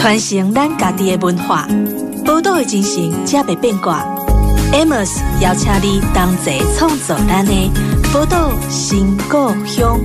传承咱家己的文化，宝岛的精神才袂变卦。Amos 邀请你同齐创造咱的宝岛新故乡。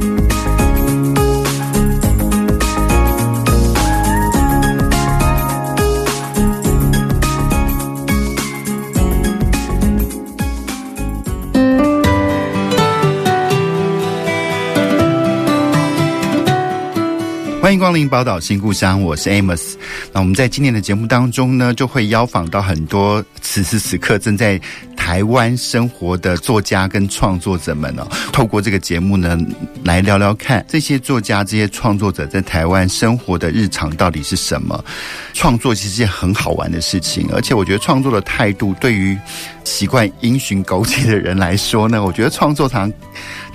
欢迎光临宝岛新故乡，我是 Amos。那我们在今年的节目当中呢，就会邀访到很多此时此刻正在台湾生活的作家跟创作者们哦。透过这个节目呢，来聊聊看这些作家、这些创作者在台湾生活的日常到底是什么。创作其实是件很好玩的事情，而且我觉得创作的态度对于习惯因循苟且的人来说呢，我觉得创作常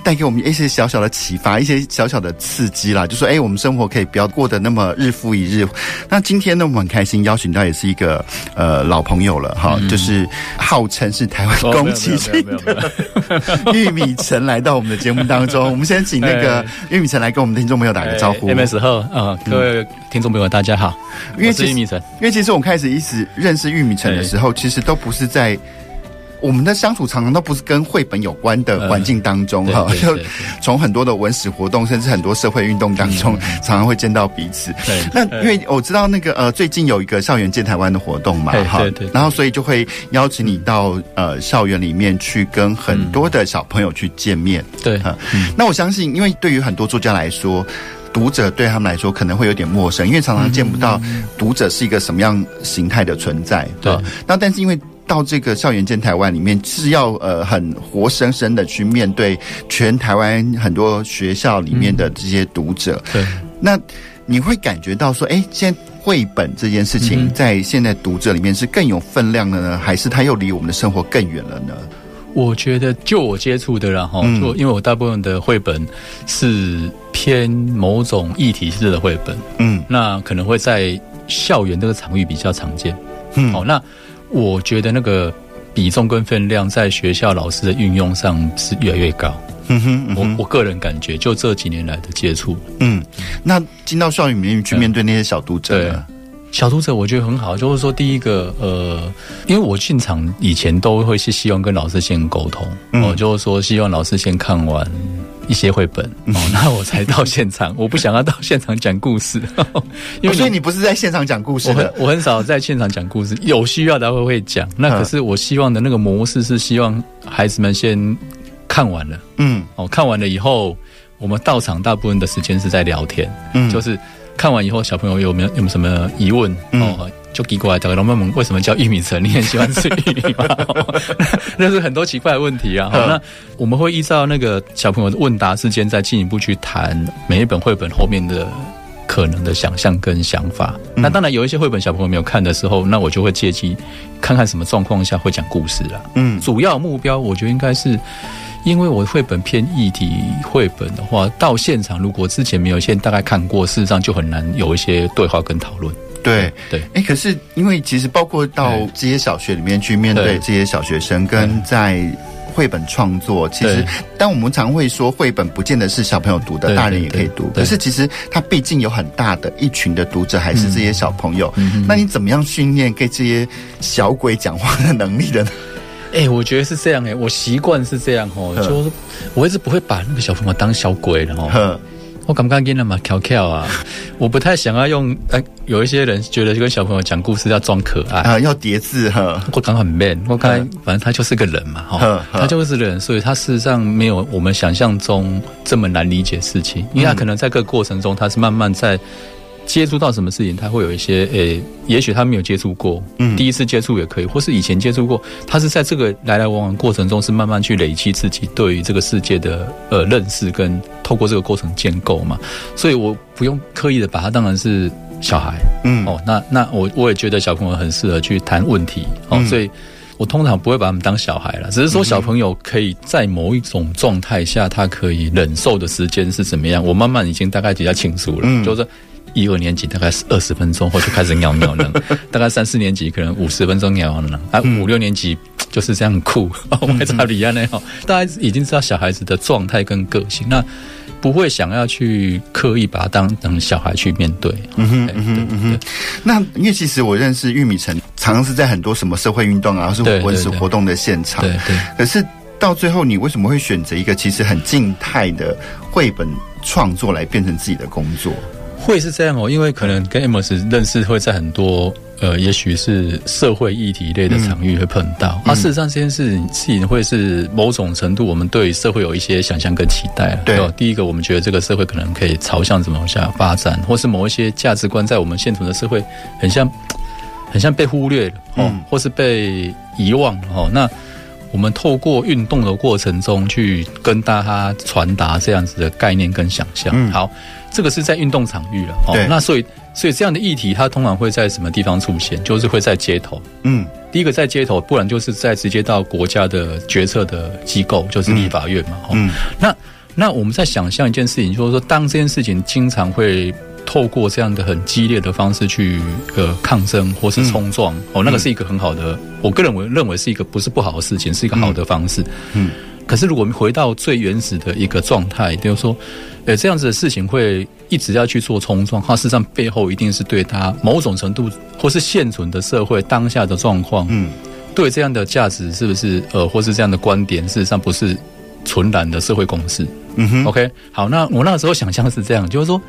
带给我们一些小小的启发，一些小小的刺激啦。就说，哎，我们生活可以不要过得那么日复一日。那今天呢，我们很开心邀请到也是一个呃老朋友了哈，就是号称是台湾宫崎骏的玉米城来到我们的节目当中。我们先请那个 玉米城来跟我们的听众朋友打个招呼。MS 后啊，各位听众朋友大家好，因为是玉米城。因为其实我们开始一直认识玉米城的时候，其实都不是在。我们的相处常常都不是跟绘本有关的环境当中哈，就从很多的文史活动，甚至很多社会运动当中，常常会见到彼此。对，那因为我知道那个呃，最近有一个校园见台湾的活动嘛，哈，对对，然后所以就会邀请你到呃校园里面去跟很多的小朋友去见面。对，哈，那我相信，因为对于很多作家来说，读者对他们来说可能会有点陌生，因为常常见不到读者是一个什么样形态的存在。对，那但是因为。到这个校园见台湾里面是要呃很活生生的去面对全台湾很多学校里面的这些读者。对，那你会感觉到说，哎，现在绘本这件事情在现在读者里面是更有分量的呢，还是它又离我们的生活更远了呢？我觉得就我接触的然后，就因为我大部分的绘本是偏某种议题式的绘本，嗯，那可能会在校园这个场域比较常见。嗯，好，那。我觉得那个比重跟分量在学校老师的运用上是越来越高。嗯哼，嗯哼，我我个人感觉，就这几年来的接触，嗯，那进到校园里面去面对那些小读者，对，小读者我觉得很好，就是说第一个，呃，因为我进场以前都会是希望跟老师先沟通，哦、嗯，就是说希望老师先看完。一些绘本哦，那我才到现场。我不想要到现场讲故事，因为所以你不是在现场讲故事的。我很我很少在现场讲故事，有需要的会会讲。那可是我希望的那个模式是希望孩子们先看完了，嗯，哦，看完了以后，我们到场大部分的时间是在聊天，嗯，就是看完以后，小朋友有没有有没有什么疑问哦？就给过来，大家问问为什么叫玉米城？你很喜欢吃玉米吗？那是很多奇怪的问题啊。好，那我们会依照那个小朋友的问答时间，再进一步去谈每一本绘本后面的可能的想象跟想法。那当然有一些绘本小朋友没有看的时候，那我就会借机看看什么状况下会讲故事了。嗯，主要目标我觉得应该是，因为我绘本偏议题绘本的话，到现场如果之前没有先大概看过，事实上就很难有一些对话跟讨论。对对，哎、欸，可是因为其实包括到这些小学里面去面对这些小学生，跟在绘本创作，其实当我们常会说绘本不见得是小朋友读的，大人也可以读。可是其实它毕竟有很大的一群的读者，还是这些小朋友。嗯、那你怎么样训练给这些小鬼讲话的能力的呢？哎、欸，我觉得是这样哎、欸，我习惯是这样哦，就是我一直不会把那个小朋友当小鬼的哦。我刚刚跟他嘛调侃啊，我不太想要用。哎，有一些人觉得跟小朋友讲故事要装可爱啊，要叠字哈。我刚很 man，我刚反正他就是个人嘛，哈，他就是人，所以他事实上没有我们想象中这么难理解事情，因为他可能在这个过程中，他是慢慢在。接触到什么事情，他会有一些诶、欸，也许他没有接触过，嗯，第一次接触也可以，或是以前接触过，他是在这个来来往往过程中，是慢慢去累积自己对于这个世界的呃认识，跟透过这个过程建构嘛，所以我不用刻意的把他当然是小孩，嗯，哦，那那我我也觉得小朋友很适合去谈问题，哦，嗯、所以我通常不会把他们当小孩了，只是说小朋友可以在某一种状态下，他可以忍受的时间是怎么样，我慢慢已经大概比较清楚了，嗯，就是。一二年级大概是二十分钟，后就开始尿尿了。大概三四年级可能五十分钟尿尿了。啊，五六年级就是这样酷，我们查理安那哈，大家已经知道小孩子的状态跟个性，那不会想要去刻意把他当成小孩去面对。嗯哼，嗯哼，嗯哼。那因为其实我认识玉米城，常常是在很多什么社会运动啊，或是文史活动的现场。对对。可是到最后，你为什么会选择一个其实很静态的绘本创作来变成自己的工作？会是这样哦，因为可能跟 Amos 认识会在很多呃，也许是社会议题类的场域会碰到。嗯、啊，事实上这件事情会是某种程度，我们对社会有一些想象跟期待。对，第一个，我们觉得这个社会可能可以朝向怎么往下发展，或是某一些价值观在我们现存的社会很像很像被忽略了哦，嗯、或是被遗忘了哦。那我们透过运动的过程中去跟大家传达这样子的概念跟想象。嗯，好。这个是在运动场域了，哦，那所以所以这样的议题，它通常会在什么地方出现？就是会在街头，嗯，第一个在街头，不然就是在直接到国家的决策的机构，就是立法院嘛，嗯，那那我们在想象一件事情，就是说，当这件事情经常会透过这样的很激烈的方式去呃抗争或是冲撞，哦，那个是一个很好的，我个人认为认为是一个不是不好的事情，是一个好的方式，嗯。可是，如果我们回到最原始的一个状态，比如说，呃，这样子的事情会一直要去做冲撞，它事实上背后一定是对它某种程度，或是现存的社会当下的状况，嗯，对这样的价值是不是呃，或是这样的观点，事实上不是纯然的社会共识。嗯哼，OK，好，那我那个时候想象是这样，就是说，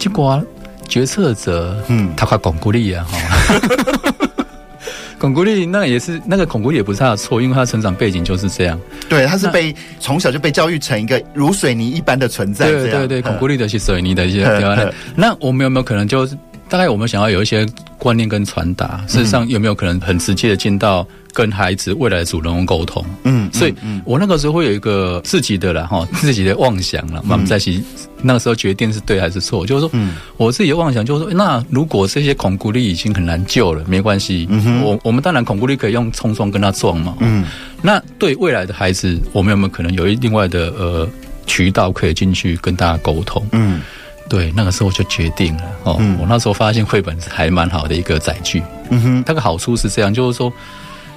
结果啊，决策者，嗯，他快巩固力啊，哈。巩固力那也是那个巩固力也不是他的错，因为他成长背景就是这样。对，他是被从小就被教育成一个如水泥一般的存在。对对对，巩固力的是水泥的一些地方。那我们有没有可能就是大概我们想要有一些观念跟传达？事实上有没有可能很直接的进到跟孩子未来的主人公沟通？嗯，所以我那个时候会有一个自己的了哈，自己的妄想了，我们在一起。那个时候决定是对还是错，就是说，嗯，我自己的妄想就是说，那如果这些恐古力已经很难救了，没关系，嗯，我我们当然恐古力可以用冲撞跟他撞嘛，嗯，那对未来的孩子，我们有没有可能有一另外的呃渠道可以进去跟大家沟通？嗯，对，那个时候就决定了哦，嗯，我那时候发现绘本还蛮好的一个载具，嗯哼，它的好处是这样，就是说。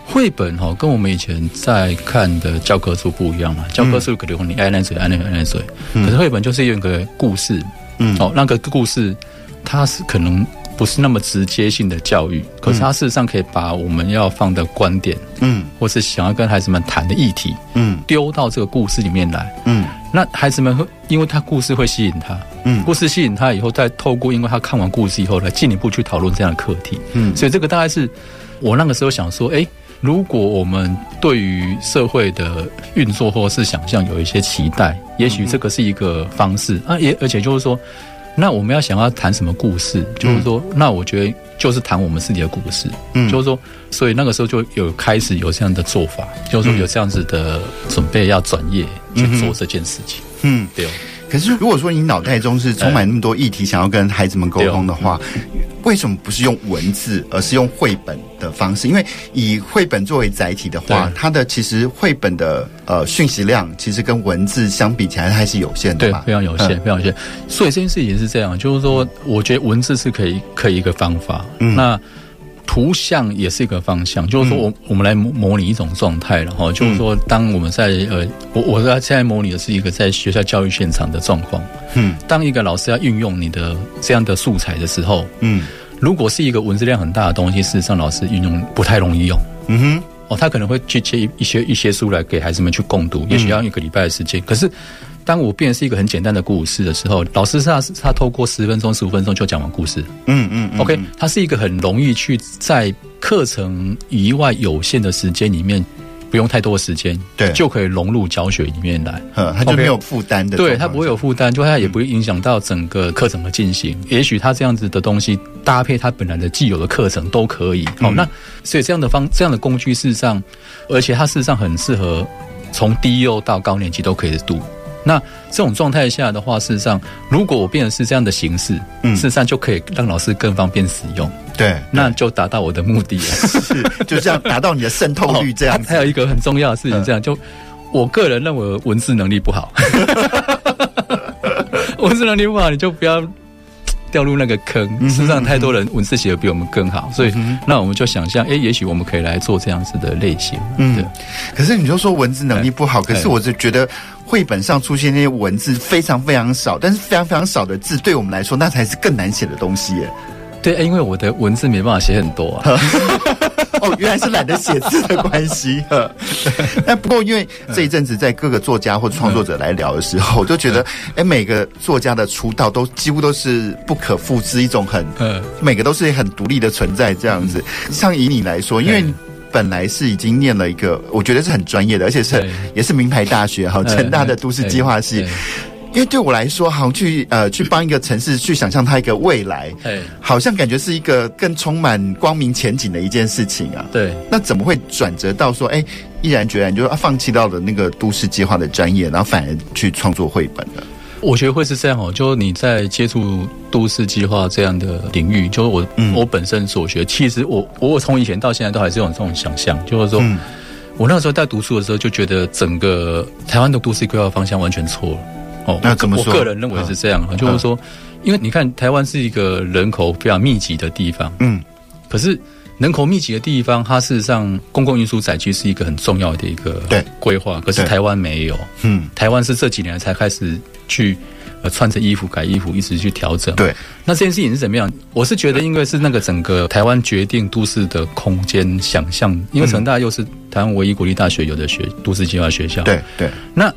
绘本哈跟我们以前在看的教科书不一样嘛，教科书可能你爱那水爱那个爱那水，可是绘本就是有一个故事，嗯，哦，那个故事它是可能不是那么直接性的教育，可是它事实上可以把我们要放的观点，嗯，或是想要跟孩子们谈的议题，嗯，丢到这个故事里面来，嗯，那孩子们会因为他故事会吸引他，嗯，故事吸引他以后，再透过因为他看完故事以后来进一步去讨论这样的课题，嗯，所以这个大概是我那个时候想说，哎。如果我们对于社会的运作或是想象有一些期待，也许这个是一个方式啊。也而且就是说，那我们要想要谈什么故事，就是说，那我觉得就是谈我们自己的故事。嗯，就是说，所以那个时候就有开始有这样的做法，就是说有这样子的准备要转业去做这件事情。嗯，对。可是，如果说你脑袋中是充满那么多议题，想要跟孩子们沟通的话，为什么不是用文字，而是用绘本的方式？因为以绘本作为载体的话，它的其实绘本的呃讯息量，其实跟文字相比起来还是有限的，对，非常有限，非常有限。所以这件事情是这样，就是说，我觉得文字是可以，可以一个方法。嗯，那。图像也是一个方向，就是说我，我我们来模模拟一种状态，然后就是说，当我们在呃，我我在现在模拟的是一个在学校教育现场的状况。嗯，当一个老师要运用你的这样的素材的时候，嗯，如果是一个文字量很大的东西，事实上老师运用不太容易用。嗯哼，哦，他可能会去借一一些一些书来给孩子们去共读，也许要一个礼拜的时间，可是。当我变成是一个很简单的故事的时候，老师他他透过十分钟、十五分钟就讲完故事。嗯嗯，嗯，OK，他是一个很容易去在课程以外有限的时间里面，不用太多的时间，对，就可以融入教学里面来。嗯，他就没有负担的，对他不会有负担，就他也不会影响到整个课程的进行。也许他这样子的东西搭配他本来的既有的课程都可以。好，那所以这样的方这样的工具事实上，而且它事实上很适合从低幼到高年级都可以读。那这种状态下的话，事实上，如果我变成是这样的形式，嗯，事实上就可以让老师更方便使用，对，那就达到我的目的了，是，就这样达到你的渗透率这样。还有一个很重要的事情，这样就我个人认为文字能力不好，文字能力不好，你就不要掉入那个坑。事实上，太多人文字写的比我们更好，所以那我们就想象，哎，也许我们可以来做这样子的类型。嗯，可是你就说文字能力不好，可是我就觉得绘本上出现那些文字非常非常少，但是非常非常少的字，对我们来说，那才是更难写的东西耶。对，因为我的文字没办法写很多啊。哦，原来是懒得写字的关系。那不过，因为这一阵子在各个作家或创作者来聊的时候，我就觉得，哎，每个作家的出道都几乎都是不可复制，一种很，每个都是很独立的存在这样子。像以你来说，因为本来是已经念了一个，我觉得是很专业的，而且是也是名牌大学哈，成大的都市计划系。因为对我来说，好像去呃去帮一个城市去想象它一个未来，好像感觉是一个更充满光明前景的一件事情啊。对，那怎么会转折到说，哎，毅然决然就放弃到了那个都市计划的专业，然后反而去创作绘本呢？我觉得会是这样哦，就是你在接触都市计划这样的领域，就是我、嗯、我本身所学，其实我我从以前到现在都还是有这种想象，就是说、嗯、我那个时候在读书的时候就觉得整个台湾的都市规划方向完全错了。哦，那怎么说？我个人认为是这样，啊、就是说，因为你看台湾是一个人口非常密集的地方，嗯，可是人口密集的地方，它事实上公共运输载具是一个很重要的一个对规划，可是台湾没有，嗯，台湾是这几年才开始去呃穿着衣服改衣服，一直去调整，对。那这件事情是怎么样？我是觉得，因为是那个整个台湾决定都市的空间想象，因为成大又是台湾唯一国立大学有的学都市计划学校，对对。那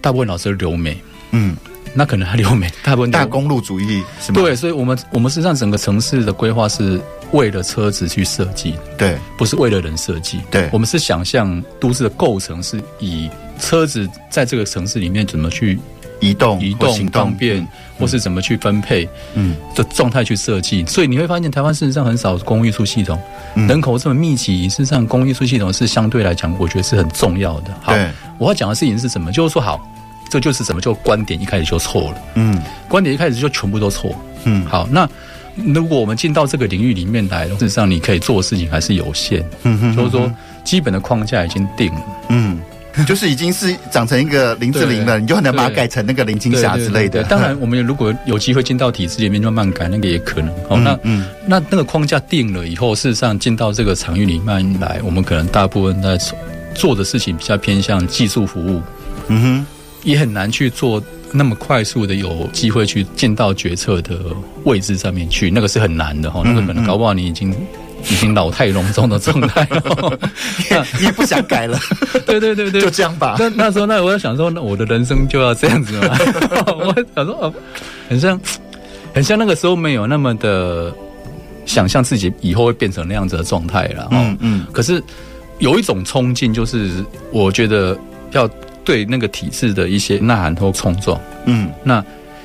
大部分老师留美。嗯，那可能还留没，大部分大公路主义是吗？对，所以我们我们实际上整个城市的规划是为了车子去设计，对，不是为了人设计。对，我们是想象都市的构成是以车子在这个城市里面怎么去移动、移动方便，嗯、或是怎么去分配，嗯，的状态去设计。所以你会发现，台湾事实上很少公共运输系统，嗯、人口这么密集，事实上公共运输系统是相对来讲，我觉得是很重要的。好，我要讲的事情是什么？就是说好。这就是怎么？就观点一开始就错了。嗯，观点一开始就全部都错。嗯，好，那如果我们进到这个领域里面来，事实上你可以做的事情还是有限。嗯哼，就是说基本的框架已经定了。嗯，就是已经是长成一个林志玲了，你就很难把它改成那个林青霞之类的。当然，我们如果有机会进到体制里面就慢慢改，那个也可能。好，那嗯，那那个框架定了以后，事实上进到这个场域里面来，我们可能大部分在做的事情比较偏向技术服务。嗯哼。也很难去做那么快速的有机会去进到决策的位置上面去，那个是很难的哈。那个可能搞不好你已经已经老态龙钟的状态了，你 也不想改了。对对对对，就这样吧。那那时候，那我就想说，那我的人生就要这样子嘛。我想说，哦，很像很像那个时候没有那么的想象自己以后会变成那样子的状态了。嗯嗯。可是有一种冲劲，就是我觉得要。对那个体制的一些呐喊或冲撞，嗯，那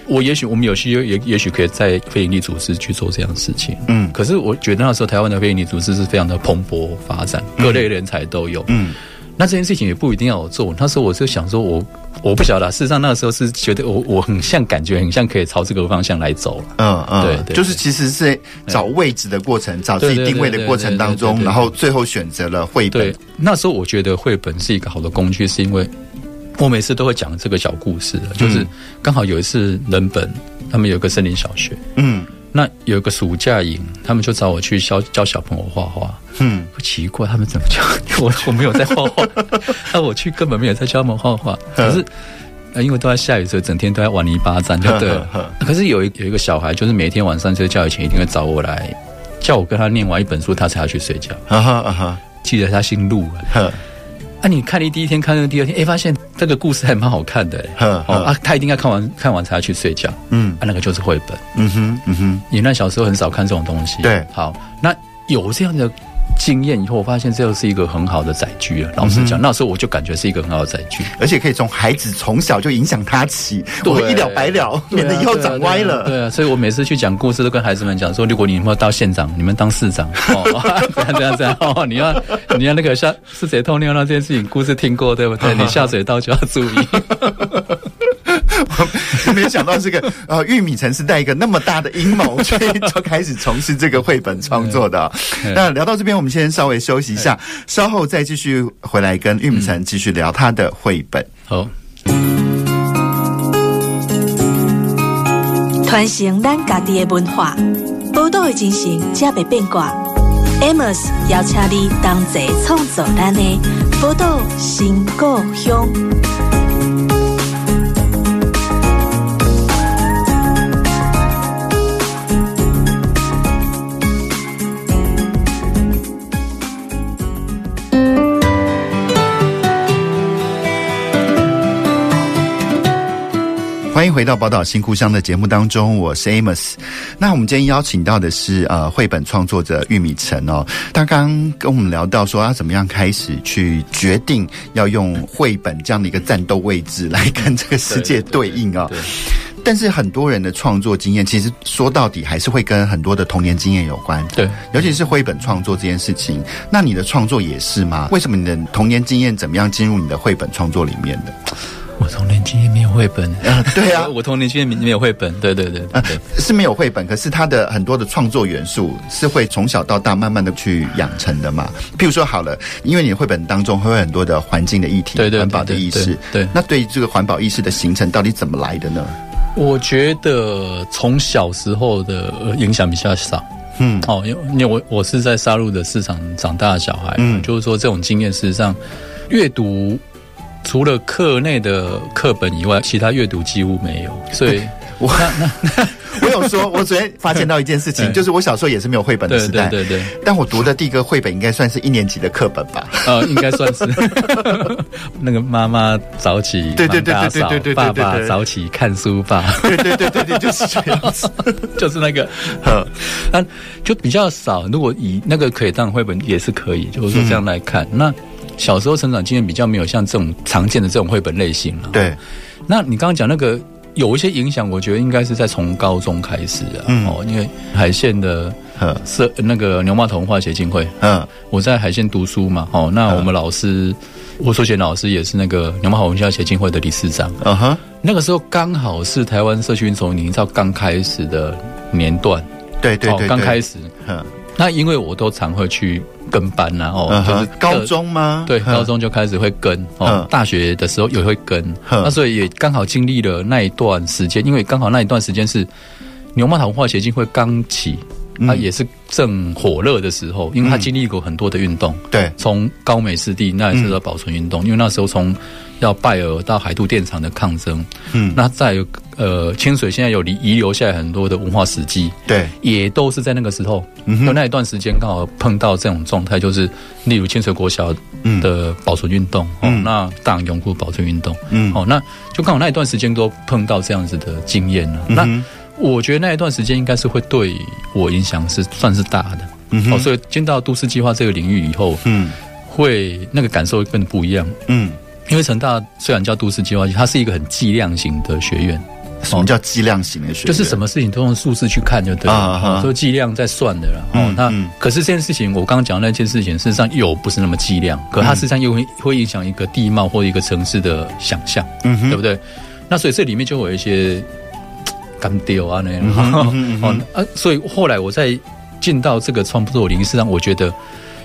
我也许我们有些也也许可以在非营利组织去做这样的事情，嗯，可是我觉得那时候台湾的非营利组织是非常的蓬勃发展，各类人才都有，嗯。那这件事情也不一定要我做。那时候我就想说我，我我不晓得。事实上，那个时候是觉得我我很像，感觉很像可以朝这个方向来走。嗯嗯，对，就是其实是找位置的过程，找自己定位的过程当中，然后最后选择了绘本。那时候我觉得绘本是一个好的工具，是因为。我每次都会讲这个小故事，就是刚好有一次人本他们有个森林小学，嗯，那有一个暑假营，他们就找我去教教小朋友画画，嗯，不奇怪他们怎么教 我？我没有在画画，那我去根本没有在教他们画画，可是因为都在下雨，所以整天都在玩泥巴战，就对了。可是有一有一个小孩，就是每天晚上睡觉以前一定会找我来，叫我跟他念完一本书，他才要去睡觉。啊哈啊哈，记得他姓陆。啊！你看你第一天看那个第二天，哎，发现这个故事还蛮好看的，哦啊，他一定要看完看完才要去睡觉，嗯，啊，那个就是绘本，嗯哼，嗯哼，你那小时候很少看这种东西，对，好，那有这样的。经验以后，我发现这又是一个很好的载具了。老实讲，那时候我就感觉是一个很好的载具，而且可以从孩子从小就影响他起，我一了百了，免得以后长歪了。对啊，所以我每次去讲故事，都跟孩子们讲说：如果你们到县长，你们当市长，哦，这样这样这样哦，你要你要那个下是谁偷尿那件事情，故事听过对不对？你下水道就要注意。我没有想到这个呃，玉米城是带一个那么大的阴谋，所以就开始从事这个绘本创作的。那聊到这边，我们先稍微休息一下，稍后再继续回来跟玉米城继续聊他的绘本。好。传承咱家己的文化，宝岛的精神才袂变卦。Amos 邀请你同齐创造咱的宝岛新故乡。欢迎回到宝岛新故乡的节目当中，我是 Amos。那我们今天邀请到的是呃绘本创作者玉米城哦，他刚刚跟我们聊到说他怎么样开始去决定要用绘本这样的一个战斗位置来跟这个世界对应啊、哦。但是很多人的创作经验，其实说到底还是会跟很多的童年经验有关。对，尤其是绘本创作这件事情，那你的创作也是吗？为什么你的童年经验怎么样进入你的绘本创作里面的？我童年经验没有绘本，啊，对啊，我童年经验没有绘本，对对对，对，呃，是没有绘本，可是他的很多的创作元素是会从小到大慢慢的去养成的嘛。譬如说好了，因为你绘本当中会有很多的环境的议题，对对，环保的意识，对，那对于这个环保意识的形成，到底怎么来的呢？我觉得从小时候的影响比较少，嗯，哦，因为因为我我是在杀戮的市场长大的小孩，嗯，就是说这种经验事实上阅读。除了课内的课本以外，其他阅读几乎没有。所以，我那那 我有说，我昨天发现到一件事情，就是我小时候也是没有绘本的时代，对对对。但我读的第一个绘本应该算是一年级的课本吧？呃，应该算是。那个妈妈早起，对对对对对对对，爸爸早起看书吧？对对对对对，就是这样子，就是那个，那就比较少。如果以那个可以当绘本，也是可以，就是说这样来看那。小时候成长经验比较没有像这种常见的这种绘本类型了。对，那你刚刚讲那个有一些影响，我觉得应该是在从高中开始啊。嗯，哦，因为海线的社那个牛马童文化协进会，嗯，我在海线读书嘛。哦，那我们老师吴淑贤老师也是那个牛蒹头文化协进会的理事长。嗯哼，那个时候刚好是台湾社区运动营造刚开始的年段。对对对，刚开始。嗯，那因为我都常会去。跟班然、啊、后、uh. 就是高中吗？对，高中就开始会跟哦。Uh. 大学的时候也会跟，uh. 那所以也刚好经历了那一段时间，因为刚好那一段时间是牛蒹头文化协进会刚起，它也是正火热的时候，因为他经历过很多的运动。对、uh 从高美湿地那也是个保存运动，uh. 因为那时候从要拜尔到海渡电厂的抗争，嗯、uh 那再有。呃，清水现在有遗遗留下来很多的文化史迹，对，也都是在那个时候，嗯，有那一段时间刚好碰到这种状态，就是例如清水国小的保存运动，嗯，哦，那大永固保存运动，嗯，哦，那就刚好那一段时间都碰到这样子的经验了，嗯。那我觉得那一段时间应该是会对我影响是算是大的，嗯，哦，所以进到都市计划这个领域以后，嗯，会那个感受会更不一样，嗯，因为成大虽然叫都市计划，它是一个很计量型的学院。什么叫计量型的学？就是什么事情都用数字去看就对了，啊，都计量在算的了。哦，那可是这件事情，我刚刚讲的那件事情，事实上又不是那么计量，可它事实际上又会会影响一个地貌或一个城市的想象，嗯，对不对？那所以这里面就有一些干丢啊那样，哦啊，所以后来我在进到这个创作领域，实际上我觉得。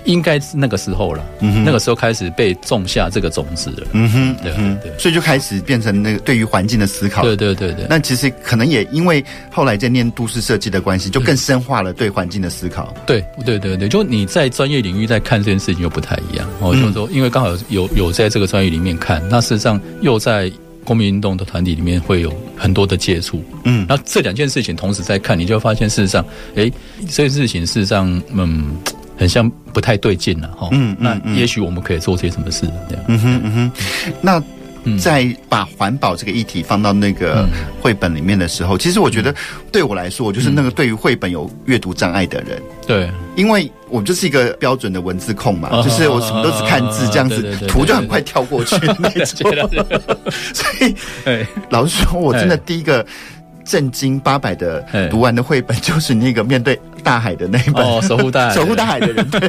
应该是那个时候了，嗯，那个时候开始被种下这个种子了，嗯哼，对对，所以就开始变成那个对于环境的思考，对对对对。那其实可能也因为后来在念都市设计的关系，就更深化了对环境的思考。对对对对，就你在专业领域在看这件事情又不太一样，哦，就是说，因为刚好有有在这个专业里面看，那事实上又在公民运动的团体里面会有很多的接触，嗯，那这两件事情同时在看，你就发现事实上，哎，这件事情事实上，嗯。很像不太对劲了哈，嗯，那也许我们可以做些什么事这样，嗯哼嗯哼。那在把环保这个议题放到那个绘本里面的时候，其实我觉得对我来说，我就是那个对于绘本有阅读障碍的人，对，因为我就是一个标准的文字控嘛，就是我什么都只看字，这样子图就很快跳过去那种，所以，老实说，我真的第一个。震惊八百的读完的绘本，就是那个面对大海的那一本《守护大海》，守护大海的人。对，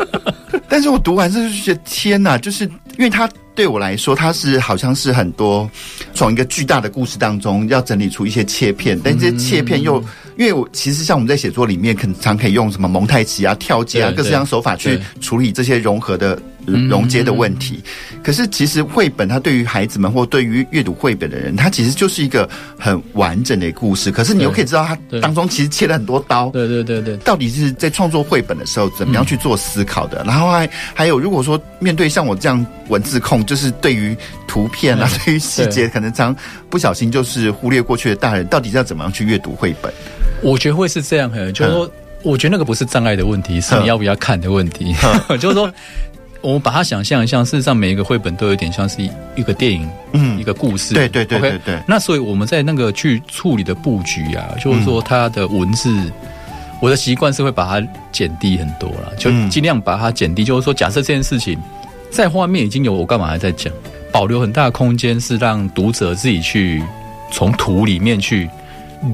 但是我读完之后就觉得天哪，就是因为他对我来说，它是好像是很多从一个巨大的故事当中要整理出一些切片，但这些切片又因为我其实像我们在写作里面，可能常可以用什么蒙太奇啊、跳接啊各式各样手法去处理这些融合的。融接的问题。可是其实绘本它对于孩子们或对于阅读绘本的人，它其实就是一个很完整的故事。可是你又可以知道它当中其实切了很多刀。对对对对，到底是在创作绘本的时候怎么样去做思考的？然后还还有，如果说面对像我这样文字控，就是对于图片啊，对于细节可能常不小心就是忽略过去的大人，到底要怎么样去阅读绘本？我觉得会是这样，就是说。我觉得那个不是障碍的问题，是你要不要看的问题。就是说，我们把它想象一下，事实上每一个绘本都有点像是一个电影，嗯，一个故事。对对对对对。那所以我们在那个去处理的布局啊，就是说它的文字，我的习惯是会把它减低很多了，就尽量把它减低。就是说，假设这件事情在画面已经有，我干嘛还在讲？保留很大的空间，是让读者自己去从图里面去。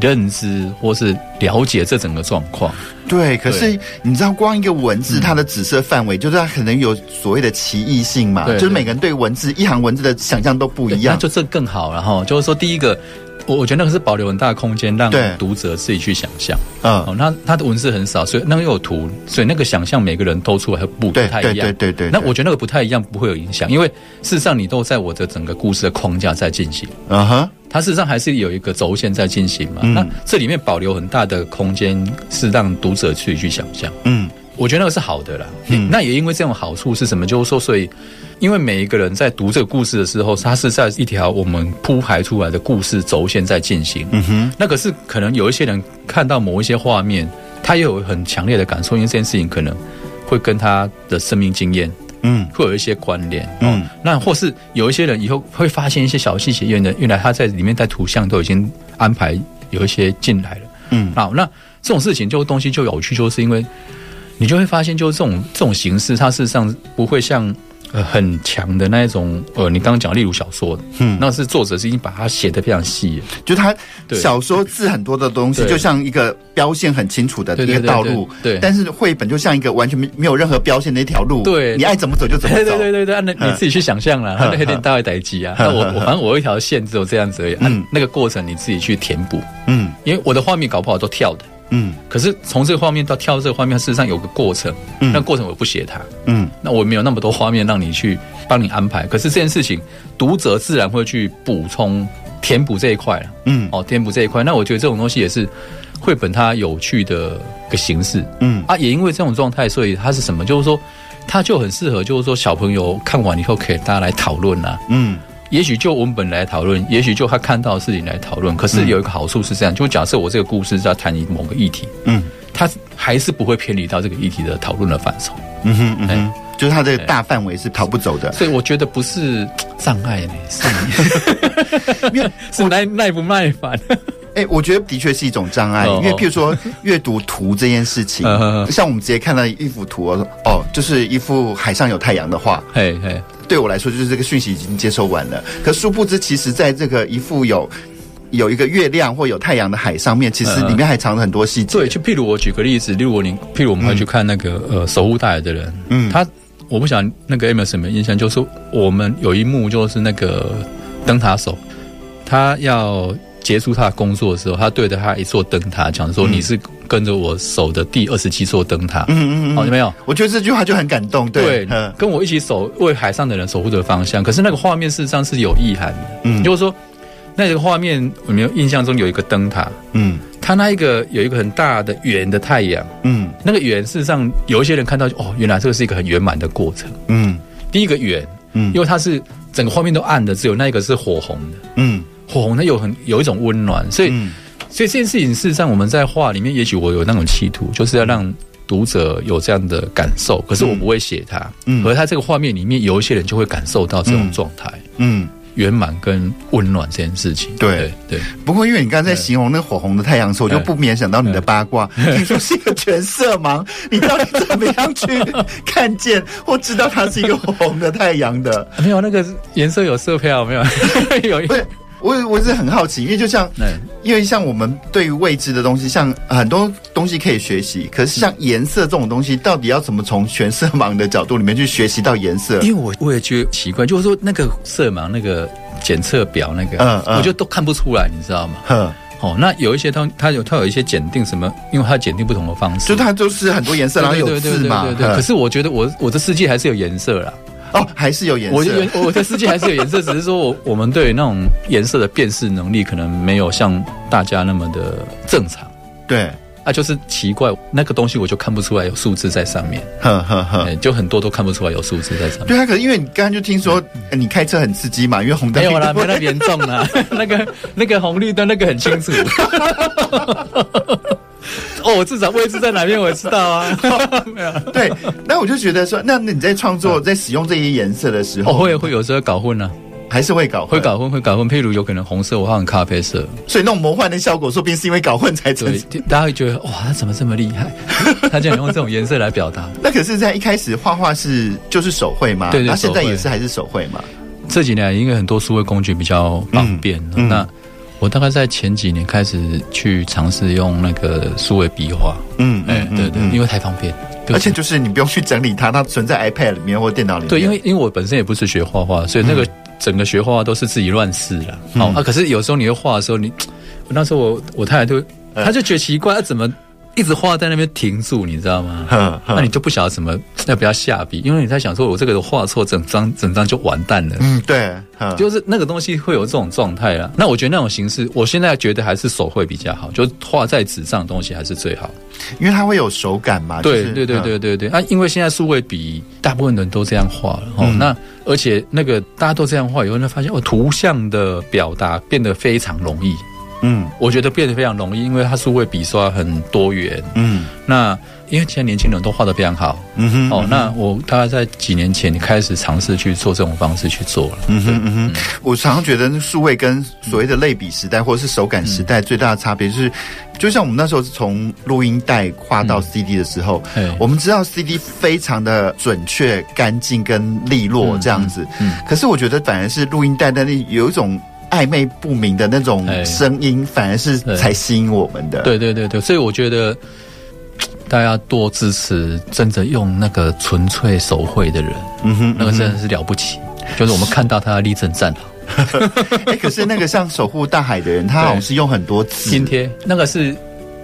认知或是了解这整个状况，对。可是你知道，光一个文字，它的紫色范围，就是它可能有所谓的歧义性嘛？就是每个人对文字一行文字的想象都不一样，那就这更好。了哈就是说，第一个。我我觉得那个是保留很大的空间，让读者自己去想象。嗯，哦，那他的文字很少，所以那个又有图，所以那个想象每个人都出来不不太一样。对对对对。那我觉得那个不太一样，不会有影响，因为事实上你都在我的整个故事的框架在进行。嗯哼，它事实上还是有一个轴线在进行嘛。那这里面保留很大的空间，是让读者去去想象。嗯，我觉得那个是好的啦。嗯，那也因为这种好处是什么？就是说，所以。因为每一个人在读这个故事的时候，他是在一条我们铺排出来的故事轴线在进行。嗯哼，那可是可能有一些人看到某一些画面，他也有很强烈的感受，因为这件事情可能会跟他的生命经验，嗯，会有一些关联。嗯，那或是有一些人以后会发现一些小细节，原来原来他在里面在图像都已经安排有一些进来了。嗯，好，那这种事情就东西就有趣，就是因为你就会发现，就是这种这种形式，它事实上不会像。呃，很强的那一种，呃，你刚刚讲，例如小说，嗯，那是作者是已经把它写的非常细，就他小说字很多的东西，就像一个标线很清楚的一个道路，对。但是绘本就像一个完全没没有任何标线的一条路，对，你爱怎么走就怎么走，对对对对，那你自己去想象了，那有点大概待机啊。那我我反正我有一条线只有这样子而已，嗯，那个过程你自己去填补，嗯，因为我的画面搞不好都跳的。嗯，可是从这个画面到跳这个画面，事实上有个过程。嗯，那过程我不写它。嗯，那我没有那么多画面让你去帮你安排。可是这件事情，读者自然会去补充、填补这一块了。嗯，哦，填补这一块。那我觉得这种东西也是绘本它有趣的一个形式。嗯，啊，也因为这种状态，所以它是什么？就是说，它就很适合，就是说小朋友看完以后可以大家来讨论啊。嗯。也许就文本来讨论，也许就他看到的事情来讨论。可是有一个好处是这样，就假设我这个故事在谈一某个议题，嗯，他还是不会偏离到这个议题的讨论的范畴。嗯哼，嗯哼，就是他这个大范围是逃不走的。所以我觉得不是障碍呢，是你，是耐耐不耐烦。哎、欸，我觉得的确是一种障碍，因为譬如说阅读图这件事情，像我们直接看到一幅图哦，就是一幅海上有太阳的画，嘿嘿。对我来说，就是这个讯息已经接收完了。可殊不知，其实在这个一副有有一个月亮或有太阳的海上面，其实里面还藏着很多细节。对，就譬如我举个例子，例如你，譬如我们会去看那个、嗯、呃守护大海的人，嗯，他我不想那个 Emma 什么印象，就是我们有一幕就是那个灯塔手，他要结束他的工作的时候，他对着他一座灯塔讲说：“你是。”跟着我守的第二十七座灯塔，嗯嗯嗯，好，有没有？我觉得这句话就很感动，对，对，跟我一起守，为海上的人守护的方向。可是那个画面事实上是有意涵的，嗯，就是说那个画面，我没有印象中有一个灯塔？嗯，它那一个有一个很大的圆的太阳，嗯，那个圆事实上有一些人看到，哦，原来这个是一个很圆满的过程，嗯，第一个圆，嗯，因为它是整个画面都暗的，只有那一个是火红的，嗯，火红它有很有一种温暖，所以。嗯所以这件事情，事实上我们在画里面，也许我有那种企图，就是要让读者有这样的感受。可是我不会写它，嗯，而他这个画面里面有一些人就会感受到这种状态，嗯，圆满跟温暖这件事情。对对。不过因为你刚才在形容那个火红的太阳的时候，我就不免想到你的八卦，你说是一个全色盲，你到底怎么样去看见或知道它是一个火红的太阳的？没有那个颜色有色票没有？有一。我我是很好奇，因为就像，因为像我们对于未知的东西，像很多东西可以学习，可是像颜色这种东西，到底要怎么从全色盲的角度里面去学习到颜色？因为我我也觉得奇怪，就是说那个色盲那个检测表那个，嗯，嗯我就都看不出来，你知道吗？哦，那有一些它它有它有一些检定什么，因为它检定不同的方式，就它就是很多颜色，然后有字嘛。对对对。可是我觉得我我的世界还是有颜色啦。哦，还是有颜色。我我的世界还是有颜色，只是说我我们对那种颜色的辨识能力可能没有像大家那么的正常。对。啊，就是奇怪，那个东西我就看不出来有数字在上面，呵呵呵，就很多都看不出来有数字在上面。对啊，可是因为你刚刚就听说你开车很刺激嘛，因为红灯没有啦，没那么严重啦，那个那个红绿灯那个很清楚。哦，我至少位置在哪边我也知道啊。没有，对，那我就觉得说，那你在创作在使用这些颜色的时候，会会有时候搞混呢。还是会搞混，会搞混，会搞混。譬如有可能红色我画成咖啡色，所以那种魔幻的效果，说不定是因为搞混才成。大家会觉得哇，他怎么这么厉害？他竟然用这种颜色来表达。那可是，在一开始画画是就是手绘嘛？对对，那现在也是还是手绘嘛？这几年因为很多数位工具比较方便，嗯、那我大概在前几年开始去尝试用那个数位笔画。嗯，哎，对对，因为太方便。而且就是你不用去整理它，它存在 iPad 里面或电脑里面。对，因为因为我本身也不是学画画，所以那个整个学画画都是自己乱试的。哦、嗯，啊，可是有时候你会画的时候，你我那时候我我太太就她就觉得奇怪，她怎么？一直画在那边停住，你知道吗？那你就不晓得怎么要不要下笔，因为你在想说，我这个画错，整张整张就完蛋了。嗯，对，就是那个东西会有这种状态啊。那我觉得那种形式，我现在觉得还是手绘比较好，就画在纸上的东西还是最好，因为它会有手感嘛。对，对，对，对，对，对。啊，因为现在数位笔大部分人都这样画了哦。那而且那个大家都这样画以后，呢，发现哦，图像的表达变得非常容易。嗯，我觉得变得非常容易，因为它数位笔刷很多元。嗯，那因为现在年轻人都画得非常好。嗯哼，哦，那我大概在几年前你开始尝试去做这种方式去做了。嗯哼嗯哼，我常常觉得数位跟所谓的类比时代或者是手感时代最大的差别就是，就像我们那时候是从录音带画到 CD 的时候，我们知道 CD 非常的准确、干净跟利落这样子。嗯，可是我觉得反而是录音带那里有一种。暧昧不明的那种声音，反而是才吸引我们的。对对对对，所以我觉得 大家多支持真的用那个纯粹手绘的人，嗯哼，那个真的是了不起。就是我们看到他的立正站好。哎，可是那个像守护大海的人，他好像是用很多拼贴，那个是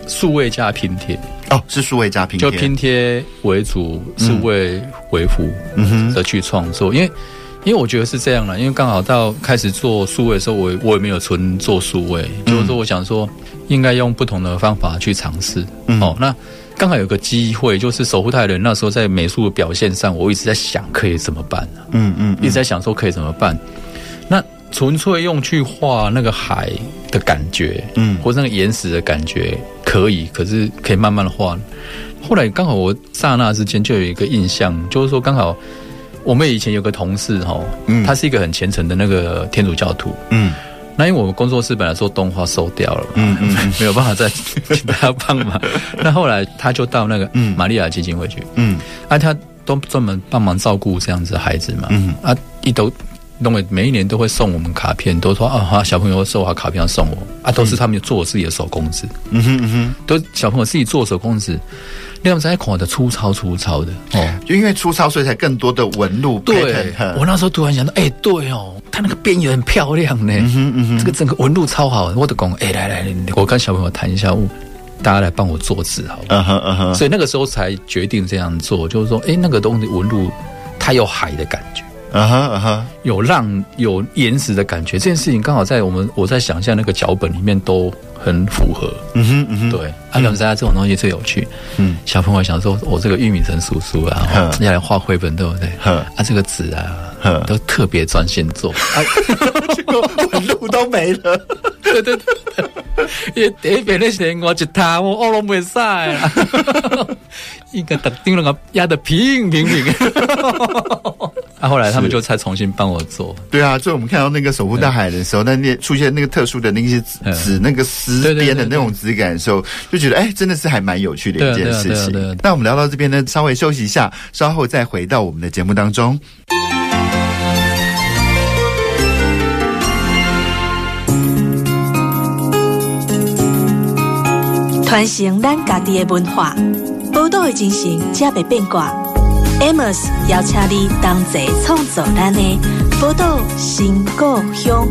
数位加拼贴哦，是数位加拼贴，就拼贴为主，数位为辅，嗯哼的去创作，因为。因为我觉得是这样了，因为刚好到开始做数位的时候，我我也没有纯做数位，嗯、就是说我想说应该用不同的方法去尝试。嗯、哦，那刚好有个机会，就是守护泰人那时候在美术的表现上，我一直在想可以怎么办呢、啊？嗯嗯，一直在想说可以怎么办。那纯粹用去画那个海的感觉，嗯，或者那个岩石的感觉可以，可是可以慢慢的画。后来刚好我刹那之间就有一个印象，就是说刚好。我们以前有个同事哈，嗯，他是一个很虔诚的那个天主教徒，嗯，那因为我们工作室本来做动画收掉了，嗯嗯，没有办法再请他帮忙，那后来他就到那个嗯。玛利亚基金会去，嗯，啊，他都专门帮忙照顾这样子的孩子嘛，嗯，啊，一都弄为每一年都会送我们卡片，都说啊，小朋友收好卡片要送我，啊，都是他们做自己的手工纸，嗯哼嗯哼，都小朋友自己做手工纸。那种在画的粗糙粗糙的哦，就因为粗糙，所以才更多的纹路。对，我那时候突然想到，哎，对哦，它那个边缘很漂亮呢，嗯哼嗯哼，这个整个纹路超好。我的讲，哎，来来，我跟小朋友谈一下，大家来帮我做字好。嗯哼嗯哼，所以那个时候才决定这样做，就是说，哎，那个东西纹路它有海的感觉，嗯哼嗯哼，有浪有岩石的感觉。这件事情刚好在我们我在想象那个脚本里面都。很符合，嗯哼嗯哼，对，阿龙在这种东西最有趣，嗯，小朋友想说，我这个玉米城叔叔啊，要来画绘本，对不对？啊，这个纸啊，都特别专心做，结果纹路都没了，对对对，也第一遍那时我一塌，我我都没晒啊，一个特定了个压得平平平。啊，后来他们就才重新帮我做。对啊，所以我们看到那个守护大海的时候，那那出现那个特殊的那些纸，那个丝边的那种质感的时候，就觉得哎，真的是还蛮有趣的一件事情。那我们聊到这边呢，稍微休息一下，稍后再回到我们的节目当中。传承咱家己的文化，宝岛的精神，才袂变卦。Amos 邀请你同齐创作咱的宝岛新故乡。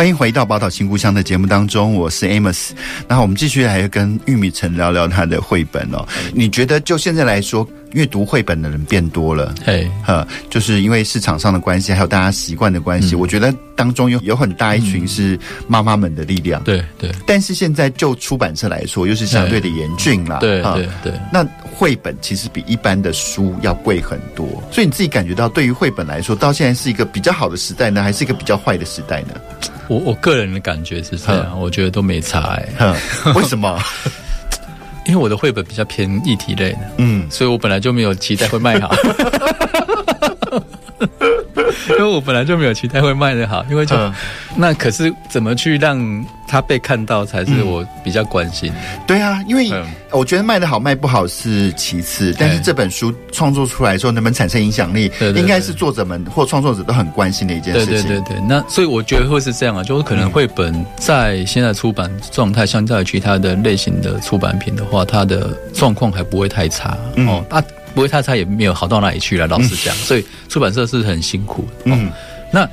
欢迎回到《宝岛新故乡》的节目当中，我是 Amos。然后我们继续来跟玉米城聊聊他的绘本哦。你觉得就现在来说，阅读绘本的人变多了，哎，哈，就是因为市场上的关系，还有大家习惯的关系，嗯、我觉得当中有有很大一群是妈妈们的力量。对、嗯、对。但是现在就出版社来说，又是相对的严峻了。对对对。那绘本其实比一般的书要贵很多，所以你自己感觉到，对于绘本来说，到现在是一个比较好的时代呢，还是一个比较坏的时代呢？我我个人的感觉是这样，我觉得都没差哎、欸。为什么？因为我的绘本比较偏议题类的，嗯，所以我本来就没有期待会卖好。因为我本来就没有期待会卖得好，因为就、嗯、那可是怎么去让它被看到才是我比较关心、嗯。对啊，因为我觉得卖得好卖不好是其次，但是这本书创作出来之后能不能产生影响力，应该是作者们或创作者都很关心的一件事情。对对对对，那所以我觉得会是这样啊，就是可能绘本在现在出版状态，相较于其他的类型的出版品的话，它的状况还不会太差。哦。啊不会太差，也没有好到哪里去了。老实讲，所以出版社是很辛苦的。嗯，那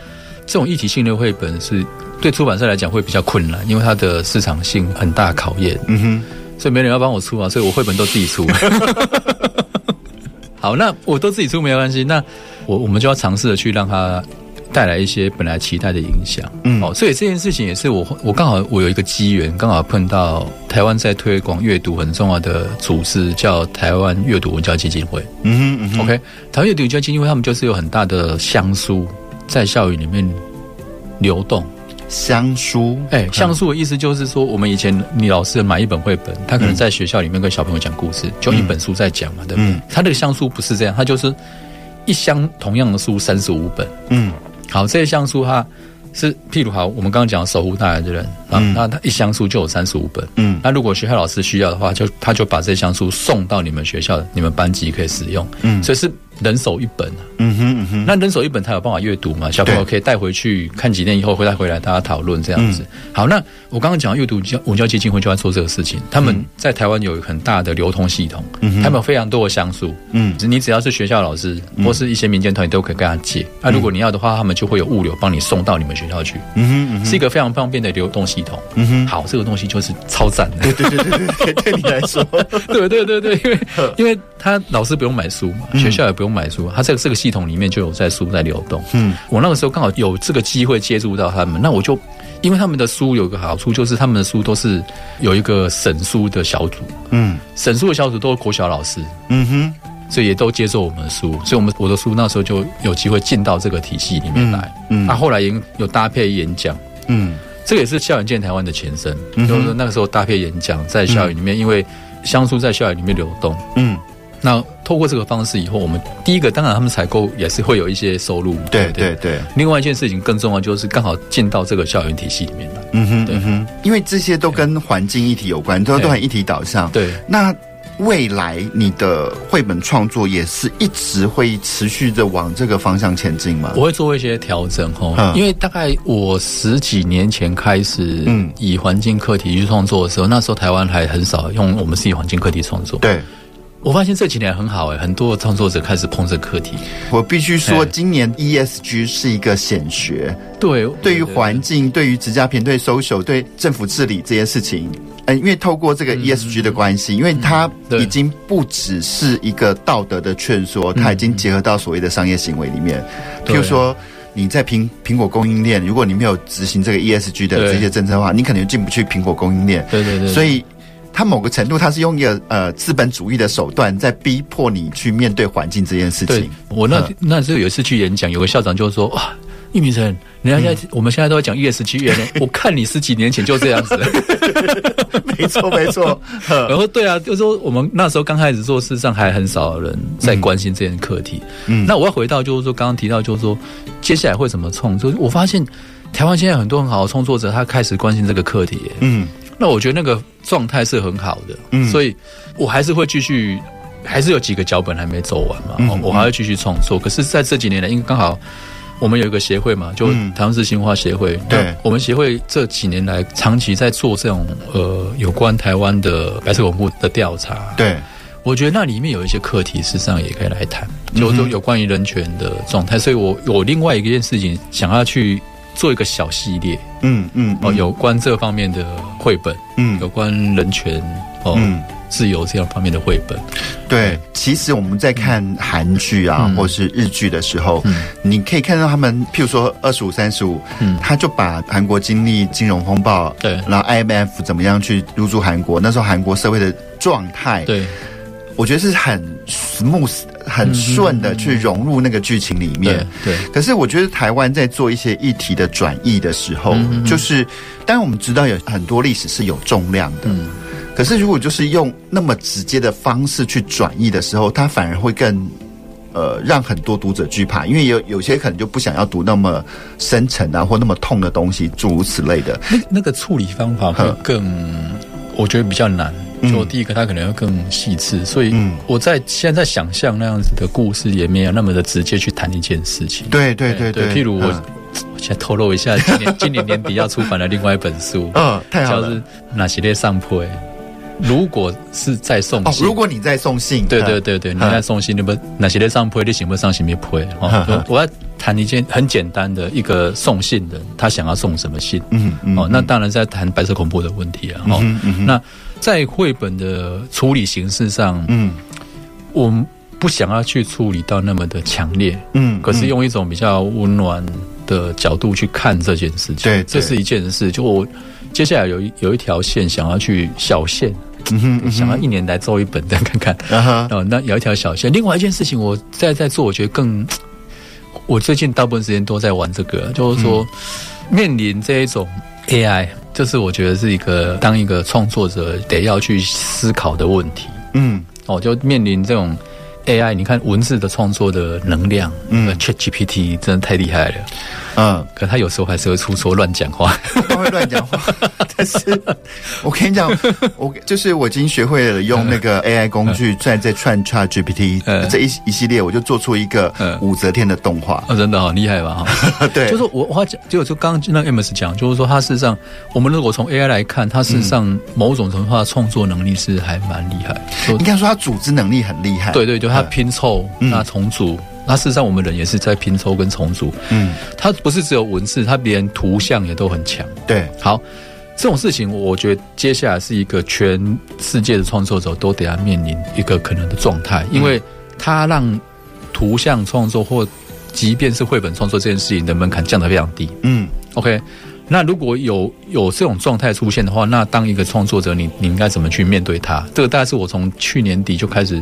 这种一体性的绘本是对出版社来讲会比较困难，因为它的市场性很大考验。嗯哼，所以没人要帮我出啊，所以我绘本都自己出。好，那我都自己出没有关系。那我我们就要尝试的去让它。带来一些本来期待的影响，嗯，哦，所以这件事情也是我我刚好我有一个机缘，刚好碰到台湾在推广阅读很重要的组织，叫台湾阅读文教基金会，嗯哼嗯哼，OK，台湾阅读文教基金会他们就是有很大的乡书在校园里面流动，香书，哎，香书的意思就是说，我们以前你老师买一本绘本，他可能在学校里面跟小朋友讲故事，就一本书在讲嘛，对不对？他那个乡书不是这样，他就是一箱同样的书三十五本，嗯。好，这些乡书它是，譬如好，我们刚刚讲守护大人的人啊，嗯、那他一箱书就有三十五本，嗯，那如果学校老师需要的话，就他就把这些乡书送到你们学校，你们班级可以使用，嗯，所以是。人手一本啊，嗯哼嗯哼，那人手一本，他有办法阅读嘛？小朋友可以带回去看几天以后，回来回来大家讨论这样子。嗯、好，那我刚刚讲阅读教文教基金会就要做这个事情。他们在台湾有很大的流通系统，嗯，他们有非常多的乡书，嗯，你只要是学校老师或是一些民间团体都可以跟他借。那、如果你要的话，他们就会有物流帮你送到你们学校去，嗯哼，嗯哼，是一个非常方便的流动系统。嗯哼，好，这个东西就是超赞的。对对对对对，对你来说，对对对对，因为因为他老师不用买书嘛，学校也不用买书，他这个。这个系统里面就有在书在流动。嗯，我那个时候刚好有这个机会接触到他们，那我就因为他们的书有个好处，就是他们的书都是有一个审书的小组。嗯，审书的小组都是国小老师。嗯哼，所以也都接受我们的书，所以我们我的书那时候就有机会进到这个体系里面来。嗯，那、嗯啊、后来也有搭配演讲。嗯，这个也是校园见台湾的前身。嗯，就是那个时候搭配演讲在校园里面，嗯、因为香书在校园里面流动。嗯。那透过这个方式以后，我们第一个当然他们采购也是会有一些收入。对对对。另外一件事情更重要，就是刚好进到这个校园体系里面来。嗯哼，嗯哼。因为这些都跟环境议题有关，都都很议题导向。对。那未来你的绘本创作也是一直会持续的往这个方向前进吗？我会做一些调整哦，因为大概我十几年前开始，嗯，以环境课题去创作的时候，那时候台湾还很少用我们是以环境课题创作。对。我发现这几年很好哎，很多创作者开始碰这个课题。我必须说，今年 ESG 是一个显学。对，对于环境，对于职家庭，对 social，对政府治理这些事情，嗯，因为透过这个 ESG 的关系，因为它已经不只是一个道德的劝说，它已经结合到所谓的商业行为里面。譬如说，你在苹苹果供应链，如果你没有执行这个 ESG 的这些政策的话，你可能进不去苹果供应链。对对对。所以。他某个程度，他是用一个呃资本主义的手段，在逼迫你去面对环境这件事情。我那那时候有一次去演讲，有个校长就说：“哇，易明成，人家现在、嗯、我们现在都在讲 ESG，我看你十几年前就这样子。”没错，没错。然后对啊，就是说我们那时候刚开始做，事实上还很少人在关心这件课题。嗯，那我要回到就是说，刚刚提到就是说，接下来会怎么创作？我发现台湾现在很多很好的创作者，他开始关心这个课题。嗯。那我觉得那个状态是很好的，嗯，所以我还是会继续，还是有几个脚本还没走完嘛，嗯，我还会继续创作。可是在这几年来，因为刚好我们有一个协会嘛，就台湾市新化协会，对，我们协会这几年来长期在做这种呃有关台湾的白色恐怖的调查，对，我觉得那里面有一些课题，事实上也可以来谈，就就有关于人权的状态。所以我有另外一件事情想要去。做一个小系列，嗯嗯，哦，有关这方面的绘本，嗯，有关人权哦。嗯。自由这样方面的绘本，对，其实我们在看韩剧啊，嗯、或是日剧的时候，嗯、你可以看到他们，譬如说二十五、三十五，嗯，他就把韩国经历金融风暴，对，然后 IMF 怎么样去入驻韩国，那时候韩国社会的状态，对，我觉得是很 smooth、很顺的去融入那个剧情里面，对。对，可是我觉得台湾在做一些议题的转译的时候，嗯、就是当然我们知道有很多历史是有重量的。嗯可是，如果就是用那么直接的方式去转译的时候，它反而会更，呃，让很多读者惧怕，因为有有些可能就不想要读那么深沉啊，或那么痛的东西，诸如此类的。那那个处理方法会更，我觉得比较难。就第一个，它可能要更细致，所以我在现在想象那样子的故事，也没有那么的直接去谈一件事情。对对对对，譬如我，我先透露一下，今年今年年底要出版的另外一本书，嗯，太好了，叫是哪些列上坡。如果是在送信，如果你在送信，对对对对，你在送信，那么哪些列上坡，你行不上行没铺？哦，我要谈一件很简单的一个送信人，他想要送什么信？嗯嗯，哦，那当然在谈白色恐怖的问题啊。哦，那在绘本的处理形式上，嗯，我们不想要去处理到那么的强烈，嗯，可是用一种比较温暖的角度去看这件事情，对，这是一件事。就我接下来有一有一条线想要去小线。嗯哼，嗯，想要一年来做一本再看看，哦、uh huh.，那有一条小线。另外一件事情，我在在做，我觉得更，我最近大部分时间都在玩这个，就是说，面临这一种 AI，这是我觉得是一个当一个创作者得要去思考的问题。嗯，哦，就面临这种 AI，你看文字的创作的能量，嗯，ChatGPT 真的太厉害了。嗯，可他有时候还是会出错、乱讲话，他会乱讲话。但是，我跟你讲，我就是我已经学会了用那个 AI 工具在在串 ChatGPT 这一一系列，我就做出一个武则天的动画。哦，真的好厉害吧？哈，对，就是我我讲，就就刚刚那 Amos 讲，就是说他事实上，我们如果从 AI 来看，他事实上某种程度上的创作能力是还蛮厉害。应该说他组织能力很厉害。对对，就他拼凑，那重组。那事实上，我们人也是在拼凑跟重组。嗯，它不是只有文字，它连图像也都很强。对，好，这种事情，我觉得接下来是一个全世界的创作者都得要面临一个可能的状态，因为它让图像创作或即便是绘本创作这件事情的门槛降得非常低。嗯，OK。那如果有有这种状态出现的话，那当一个创作者你，你你应该怎么去面对它？这个大概是我从去年底就开始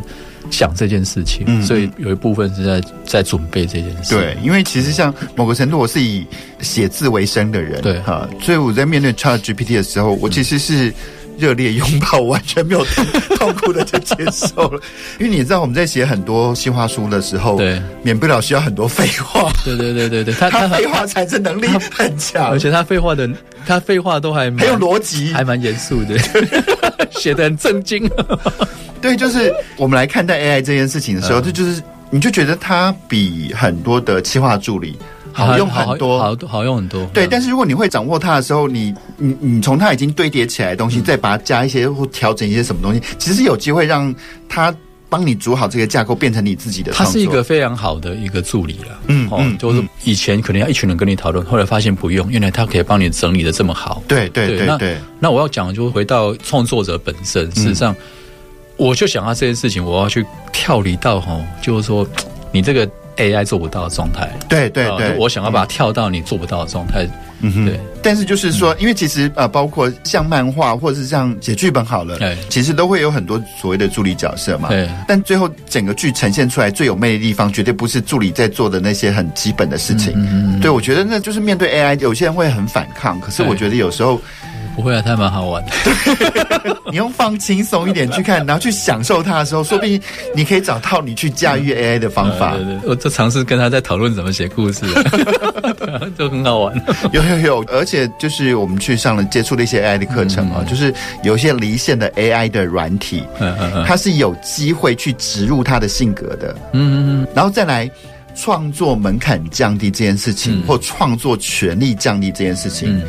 想这件事情，嗯，所以有一部分是在在准备这件事。对，因为其实像某个程度，我是以写字为生的人，对哈，所以我在面对 ChatGPT 的时候，我其实是。热烈拥抱，完全没有痛苦的就接受了。因为你知道我们在写很多新华书的时候，对，免不了需要很多废话。对对对对对，他他废话产生能力很强，而且他废话的他废话都还很有逻辑，还蛮严肃的，写的很正经。对，就是我们来看待 AI 这件事情的时候，这就是你就觉得他比很多的企划助理。好用很多，好好用很多。对，但是如果你会掌握它的时候，你你你从它已经堆叠起来的东西，再把它加一些或调整一些什么东西，其实有机会让它帮你组好这个架构，变成你自己的。它是一个非常好的一个助理了。嗯嗯，就是以前可能要一群人跟你讨论，后来发现不用，原来它可以帮你整理的这么好。对对对对。那我要讲的就是回到创作者本身，事实上，我就想到这件事情，我要去跳离到哈，就是说你这个。AI 做不到的状态，对对对，我想要把它跳到你做不到的状态，嗯哼，对。但是就是说，因为其实呃，包括像漫画或者是像写剧本好了，对，其实都会有很多所谓的助理角色嘛，对。但最后整个剧呈现出来最有魅力的地方，绝对不是助理在做的那些很基本的事情。嗯嗯，对，我觉得那就是面对 AI，有些人会很反抗，可是我觉得有时候。不会啊，它蛮好玩的。你用放轻松一点去看，然后去享受它的时候，说不定你可以找到你去驾驭 AI 的方法。嗯、对对对，我就尝试跟他在讨论怎么写故事，就很好玩。有有有，而且就是我们去上了接触了一些 AI 的课程啊，嗯、就是有一些离线的 AI 的软体，嗯嗯嗯，它是有机会去植入它的性格的。嗯嗯嗯，然后再来创作门槛降低这件事情，嗯、或创作权利降低这件事情。嗯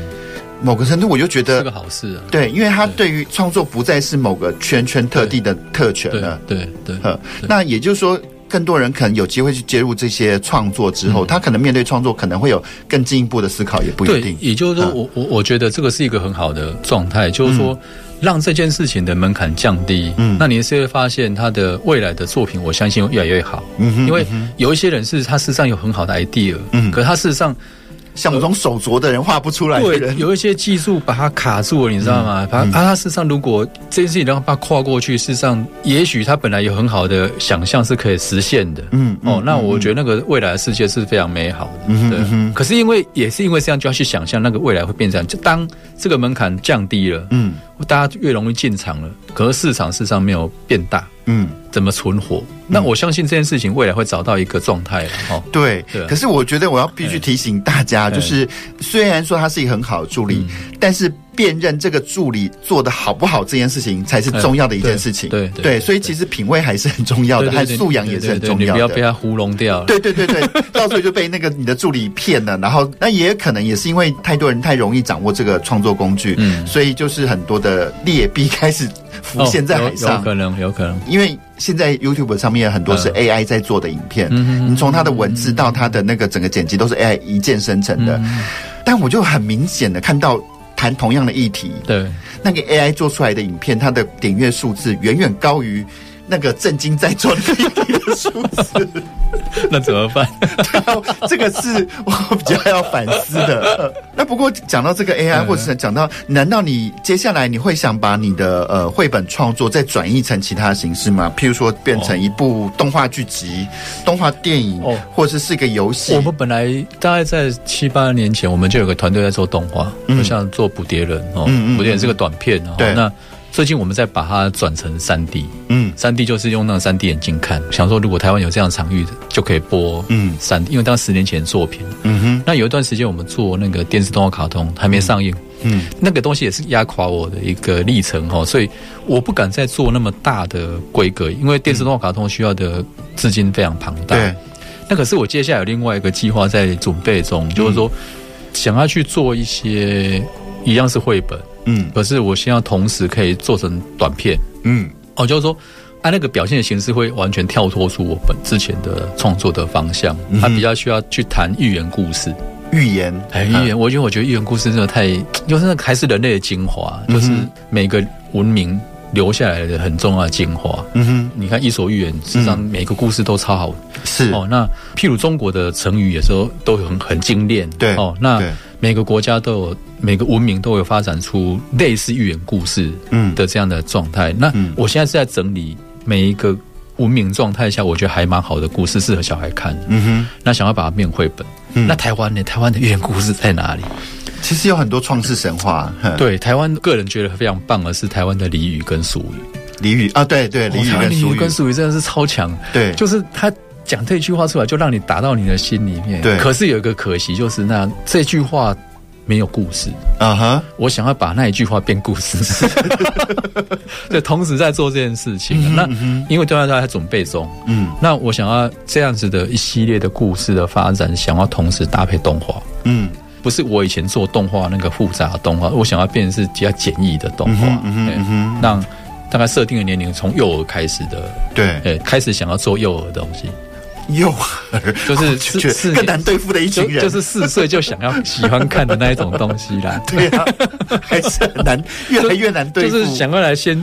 某个程度，我就觉得是个好事啊。对，因为他对于创作不再是某个圈圈特地的特权了。对对，对，对，那也就是说，更多人可能有机会去接入这些创作之后，嗯、他可能面对创作可能会有更进一步的思考，也不一定。也就是说，我我我觉得这个是一个很好的状态，就是说让这件事情的门槛降低。嗯，那你是会发现他的未来的作品，我相信会越来越好。嗯哼，因为有一些人是他事实上有很好的 idea，嗯，可是他事实上。像我这种手拙的人画不出来的人，对，有一些技术把它卡住了，你知道吗？把、嗯、他事实上，如果这件事情让他把它跨过去，事实上，也许他本来有很好的想象是可以实现的。嗯，嗯哦，那我觉得那个未来的世界是非常美好的。嗯对。嗯可是因为也是因为这样，就要去想象那个未来会变成，就当这个门槛降低了，嗯，大家越容易进场了，可是市场事实上没有变大。嗯，怎么存活？那我相信这件事情未来会找到一个状态哦。对，对。可是我觉得我要必须提醒大家，就是虽然说它是一个很好的助力，但是辨认这个助理做的好不好这件事情才是重要的一件事情。对对。所以其实品味还是很重要的，还有素养也是很重要的。你不要被他糊弄掉了。对对对对，到时候就被那个你的助理骗了。然后那也可能也是因为太多人太容易掌握这个创作工具，嗯，所以就是很多的劣币开始浮现在海上。有可能，有可能。因为现在 YouTube 上面很多是 AI 在做的影片，嗯你从它的文字到它的那个整个剪辑都是 AI 一键生成的，但我就很明显的看到谈同样的议题，对那个 AI 做出来的影片，它的点阅数字远远高于。那个震惊在做的议题的数字，那怎么办？这个是我比较要反思的。那不过讲到这个 AI，或者是讲到，难道你接下来你会想把你的呃绘本创作再转译成其他形式吗？譬如说变成一部动画剧集、动画电影，或者是一个游戏？我们本来大概在七八年前，我们就有个团队在做动画，就像做捕蝶人哦，捕蝶人是个短片哦。对，那。最近我们在把它转成三 D，嗯，三 D 就是用那个三 D 眼镜看，想说如果台湾有这样的场域，就可以播，嗯，三 D，因为当十年前的作品，嗯哼，那有一段时间我们做那个电视动画卡通还没上映，嗯，那个东西也是压垮我的一个历程哈，所以我不敢再做那么大的规格，因为电视动画卡通需要的资金非常庞大，对，那可是我接下来有另外一个计划在准备中，就是说想要去做一些一样是绘本。嗯，可是我先要同时可以做成短片，嗯，哦，就是说，按那个表现的形式会完全跳脱出我本之前的创作的方向，它比较需要去谈寓言故事，寓言，哎，寓言，我因为我觉得寓言故事真的太，就是那还是人类的精华，就是每个文明留下来的很重要的精华。嗯哼，你看《伊索寓言》，实际上每个故事都超好，是。哦。那譬如中国的成语，有时候都很很精炼，对哦。那每个国家都有。每个文明都有发展出类似寓言故事的这样的状态。那我现在是在整理每一个文明状态下，我觉得还蛮好的故事，适合小孩看。嗯哼，那想要把它变绘本。那台湾呢？台湾的寓言故事在哪里？其实有很多创世神话。对，台湾个人觉得非常棒的是台湾的俚语跟俗语。俚语啊，对对，俚语跟俗语跟俗语真的是超强。对，就是他讲这句话出来，就让你打到你的心里面。对，可是有一个可惜，就是那这句话。没有故事啊哈！我想要把那一句话变故事，对，同时在做这件事情。那因为对方都在准备中，嗯，那我想要这样子的一系列的故事的发展，想要同时搭配动画，嗯，不是我以前做动画那个复杂的动画，我想要变成是比较简易的动画，嗯哼，让大概设定的年龄从幼儿开始的，对，开始想要做幼儿的东西。幼儿就是是更难对付的一群人，就是四岁就想要喜欢看的那一种东西啦。对啊，还是很难，越来越难对付。就是想要来先，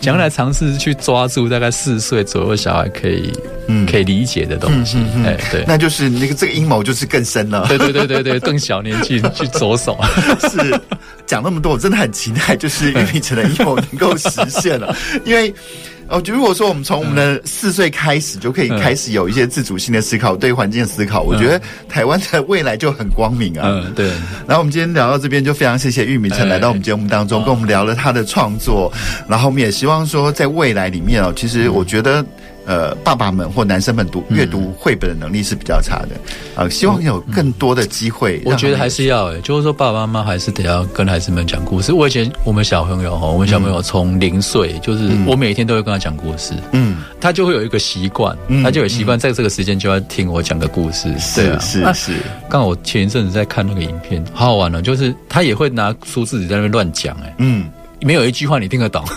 想要来尝试去抓住大概四岁左右小孩可以，嗯，可以理解的东西。哎，对，那就是那个这个阴谋就是更深了。对对对对对，更小年纪去着手。是讲那么多，我真的很期待，就是玉明城的阴谋能够实现了，因为。哦，就如果说我们从我们的四岁开始就可以开始有一些自主性的思考，对环境的思考，我觉得台湾的未来就很光明啊。嗯，对。然后我们今天聊到这边，就非常谢谢玉米城来到我们节目当中，跟我们聊了他的创作。然后我们也希望说，在未来里面哦，其实我觉得。呃，爸爸们或男生们读阅读绘本的能力是比较差的，啊、呃，希望有更多的机会。我觉得还是要，诶，就是说爸爸妈妈还是得要跟孩子们讲故事。我以前我们小朋友哈，我们小朋友从零岁，就是我每天都会跟他讲故事，嗯，他就会有一个习惯，他就有习惯在这个时间就要听我讲个故事，对啊，是是。刚好我前一阵子在看那个影片，好好玩哦，就是他也会拿书自己在那边乱讲，诶，嗯。没有一句话你听得懂。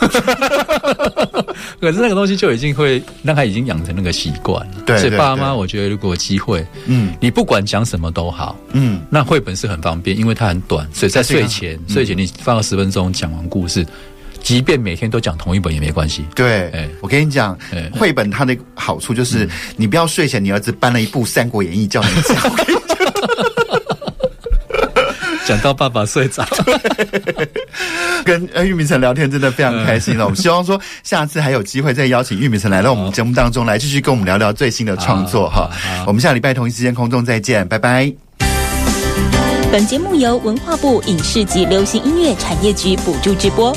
可是那个东西就已经会让他已经养成那个习惯了。对，所以爸妈，我觉得如果有机会，嗯，你不管讲什么都好，嗯，那绘本是很方便，因为它很短，所以在睡前，睡前你放个十分钟讲完故事。即便每天都讲同一本也没关系。对，欸、我跟你讲，绘、欸、本它的好处就是，你不要睡前你儿子搬了一部《三国演义》叫你讲，讲到爸爸睡着。跟呃玉米成聊天真的非常开心了。我们希望说下次还有机会再邀请玉米成来到我们节目当中来继续跟我们聊聊最新的创作哈。我们下礼拜同一时间空中再见，拜拜。本节目由文化部影视及流行音乐产业局补助直播。